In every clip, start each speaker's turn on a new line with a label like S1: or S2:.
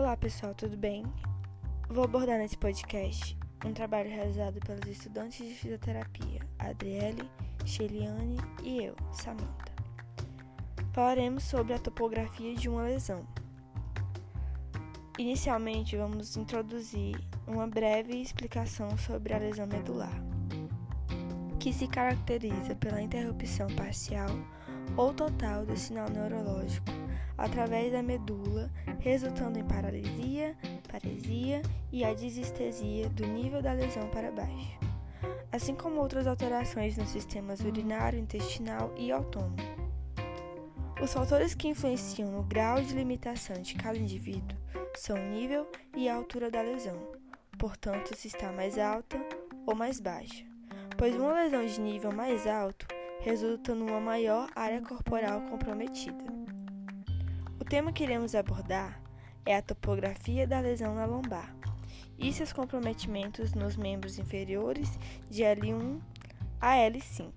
S1: Olá pessoal, tudo bem? Vou abordar nesse podcast um trabalho realizado pelos estudantes de fisioterapia Adriele, Sheliane e eu, Samantha. Falaremos sobre a topografia de uma lesão. Inicialmente, vamos introduzir uma breve explicação sobre a lesão medular, que se caracteriza pela interrupção parcial ou total do sinal neurológico através da medula, resultando em paralisia, paresia e a disestesia do nível da lesão para baixo, assim como outras alterações nos sistemas urinário, intestinal e autônomo. Os fatores que influenciam no grau de limitação de cada indivíduo são o nível e a altura da lesão, portanto, se está mais alta ou mais baixa, pois uma lesão de nível mais alto resulta numa maior área corporal comprometida tema que iremos abordar é a topografia da lesão na lombar e seus comprometimentos nos membros inferiores de L1 a L5.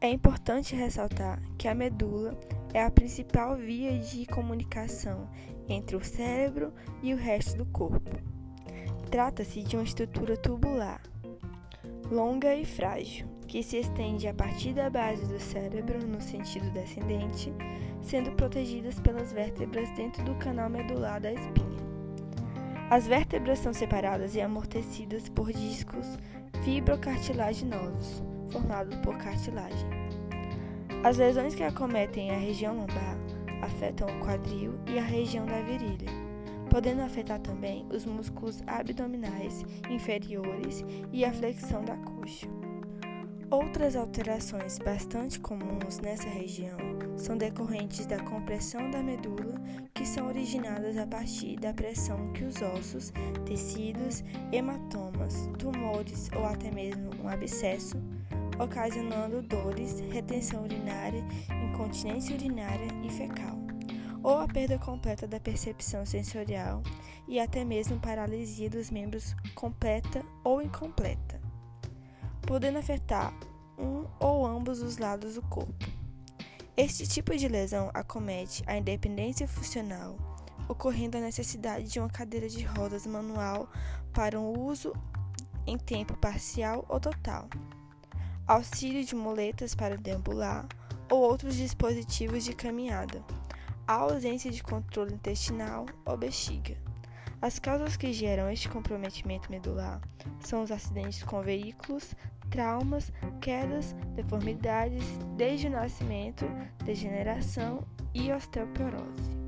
S1: É importante ressaltar que a medula é a principal via de comunicação entre o cérebro e o resto do corpo. Trata-se de uma estrutura tubular, longa e frágil, que se estende a partir da base do cérebro no sentido descendente sendo protegidas pelas vértebras dentro do canal medular da espinha. As vértebras são separadas e amortecidas por discos fibrocartilaginosos, formados por cartilagem. As lesões que acometem a região lombar afetam o quadril e a região da virilha, podendo afetar também os músculos abdominais inferiores e a flexão da coxa. Outras alterações bastante comuns nessa região são decorrentes da compressão da medula, que são originadas a partir da pressão que os ossos, tecidos, hematomas, tumores ou até mesmo um abscesso, ocasionando dores, retenção urinária, incontinência urinária e fecal, ou a perda completa da percepção sensorial e até mesmo paralisia dos membros completa ou incompleta podendo afetar um ou ambos os lados do corpo. Este tipo de lesão acomete a independência funcional, ocorrendo a necessidade de uma cadeira de rodas manual para um uso em tempo parcial ou total, auxílio de muletas para deambular ou outros dispositivos de caminhada, a ausência de controle intestinal ou bexiga. As causas que geram este comprometimento medular são os acidentes com veículos, traumas, quedas, deformidades desde o nascimento, degeneração e osteoporose.